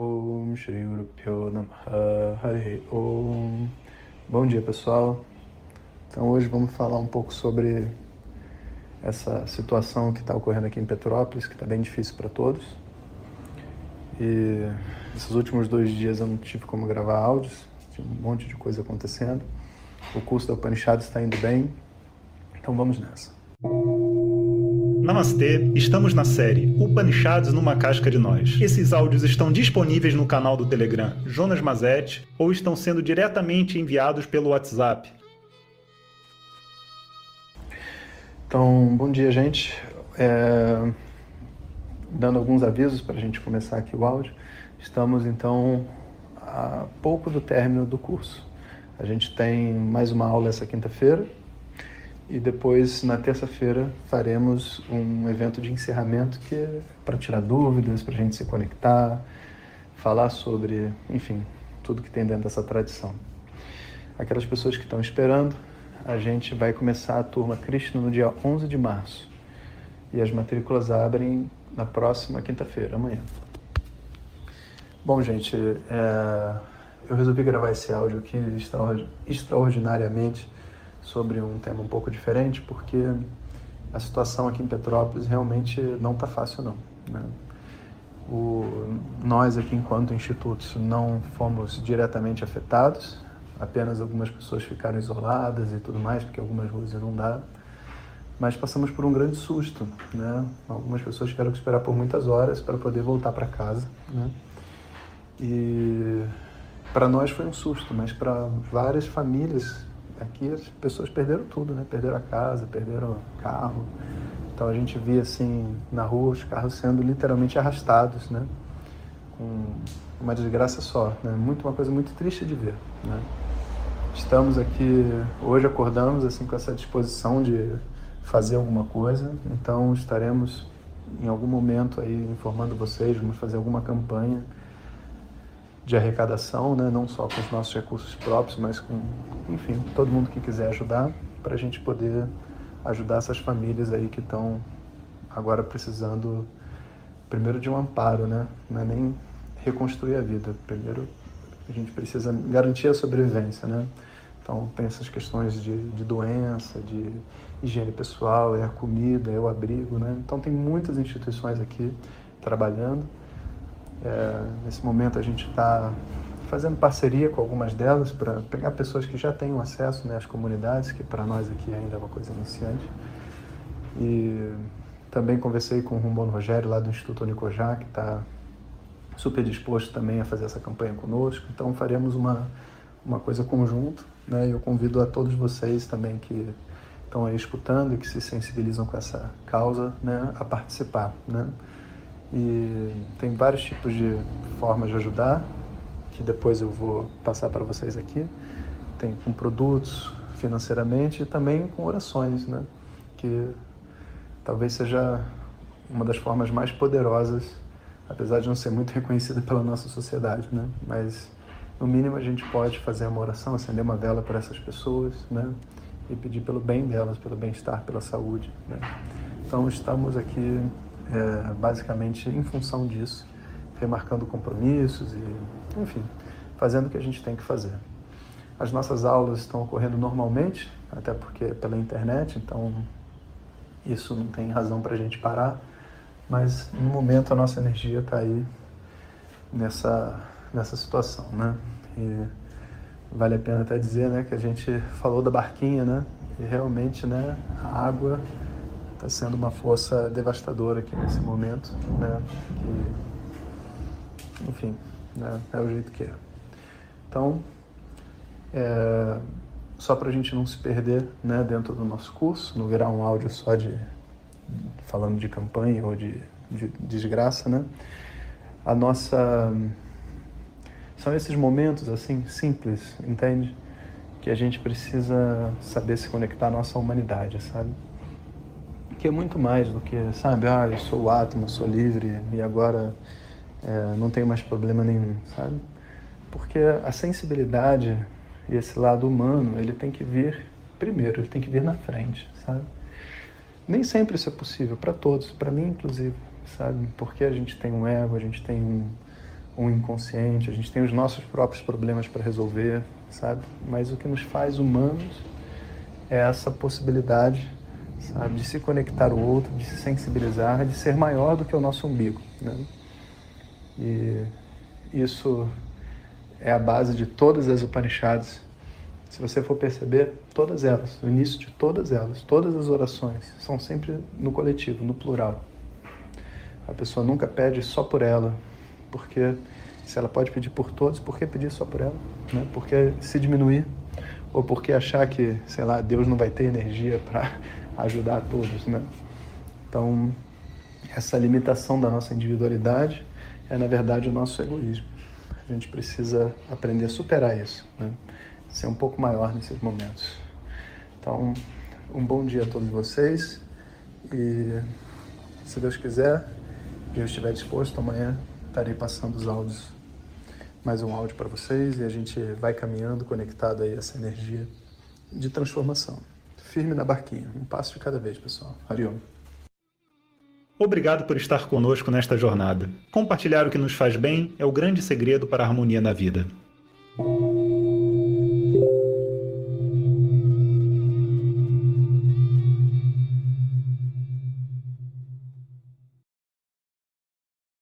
Om Shri Guru Pyo Namaha Hare Om Bom dia pessoal, então hoje vamos falar um pouco sobre essa situação que está ocorrendo aqui em Petrópolis, que está bem difícil para todos. E esses últimos dois dias eu não tive como gravar áudios, tinha um monte de coisa acontecendo. O curso da Upanishad está indo bem, então vamos nessa. Namastê, estamos na série Upanishads numa casca de nós. Esses áudios estão disponíveis no canal do Telegram Jonas Mazet ou estão sendo diretamente enviados pelo WhatsApp. Então, bom dia, gente. É... Dando alguns avisos para a gente começar aqui o áudio. Estamos, então, a pouco do término do curso. A gente tem mais uma aula essa quinta-feira e depois, na terça-feira, faremos um evento de encerramento que é para tirar dúvidas, para a gente se conectar, falar sobre, enfim, tudo que tem dentro dessa tradição. Aquelas pessoas que estão esperando, a gente vai começar a turma Krishna no dia 11 de março. E as matrículas abrem na próxima quinta-feira, amanhã. Bom, gente, é... eu resolvi gravar esse áudio aqui extraordinariamente sobre um tema um pouco diferente, porque a situação aqui em Petrópolis realmente não está fácil não. Né? O, nós aqui enquanto institutos não fomos diretamente afetados, apenas algumas pessoas ficaram isoladas e tudo mais, porque algumas ruas inundaram, mas passamos por um grande susto, né? Algumas pessoas tiveram que esperar por muitas horas para poder voltar para casa, né? E para nós foi um susto, mas para várias famílias Aqui as pessoas perderam tudo, né? Perderam a casa, perderam o carro. Então a gente via assim na rua os carros sendo literalmente arrastados, né? Com uma desgraça só, né? Muito uma coisa muito triste de ver, né? Estamos aqui hoje acordamos assim com essa disposição de fazer alguma coisa, então estaremos em algum momento aí informando vocês, vamos fazer alguma campanha de arrecadação, né? não só com os nossos recursos próprios, mas com, enfim, todo mundo que quiser ajudar, para a gente poder ajudar essas famílias aí que estão agora precisando, primeiro de um amparo, né? Não é nem reconstruir a vida, primeiro a gente precisa garantir a sobrevivência, né? Então tem essas questões de, de doença, de higiene pessoal, é a comida, é o abrigo, né? Então tem muitas instituições aqui trabalhando é, nesse momento a gente está fazendo parceria com algumas delas para pegar pessoas que já tenham acesso né, às comunidades, que para nós aqui ainda é uma coisa iniciante. E também conversei com o Rumbono Rogério, lá do Instituto Unicojá, que está super disposto também a fazer essa campanha conosco. Então faremos uma, uma coisa conjunto. Né? E eu convido a todos vocês também que estão aí escutando e que se sensibilizam com essa causa né, a participar. Né? E tem vários tipos de formas de ajudar, que depois eu vou passar para vocês aqui. Tem com produtos, financeiramente, e também com orações, né? Que talvez seja uma das formas mais poderosas, apesar de não ser muito reconhecida pela nossa sociedade, né? Mas no mínimo a gente pode fazer uma oração, acender uma vela para essas pessoas, né? E pedir pelo bem delas, pelo bem-estar, pela saúde, né? Então estamos aqui é, basicamente em função disso, remarcando compromissos e, enfim, fazendo o que a gente tem que fazer. As nossas aulas estão ocorrendo normalmente, até porque é pela internet, então isso não tem razão para a gente parar, mas no momento a nossa energia está aí nessa, nessa situação, né? E vale a pena até dizer, né, que a gente falou da barquinha, né? E realmente, né, a água está sendo uma força devastadora aqui nesse momento, né? Enfim, né? é o jeito que é. Então, é, só para a gente não se perder né, dentro do nosso curso, não virar um áudio só de falando de campanha ou de, de desgraça, né? A nossa são esses momentos assim simples, entende? Que a gente precisa saber se conectar à nossa humanidade, sabe? Que é muito mais do que, sabe, ah, eu sou o átomo, sou livre e agora é, não tenho mais problema nenhum, sabe? Porque a sensibilidade e esse lado humano, ele tem que vir primeiro, ele tem que vir na frente, sabe? Nem sempre isso é possível, para todos, para mim inclusive, sabe? Porque a gente tem um ego, a gente tem um, um inconsciente, a gente tem os nossos próprios problemas para resolver, sabe? Mas o que nos faz humanos é essa possibilidade, sabe, de se conectar ao outro, de se sensibilizar, de ser maior do que o nosso umbigo, né? E isso é a base de todas as Upanishads. Se você for perceber, todas elas, o início de todas elas, todas as orações são sempre no coletivo, no plural. A pessoa nunca pede só por ela, porque se ela pode pedir por todos, por que pedir só por ela? Né? Por que se diminuir? Ou por que achar que, sei lá, Deus não vai ter energia para ajudar todos, né? Então, essa limitação da nossa individualidade é, na verdade, o nosso egoísmo. A gente precisa aprender a superar isso, né? ser um pouco maior nesses momentos. Então, um bom dia a todos vocês e, se Deus quiser, eu estiver disposto, amanhã estarei passando os áudios, mais um áudio para vocês e a gente vai caminhando conectado aí a essa energia de transformação. Firme na barquinha, um passo de cada vez, pessoal. Hariom. Obrigado por estar conosco nesta jornada. Compartilhar o que nos faz bem é o grande segredo para a harmonia na vida.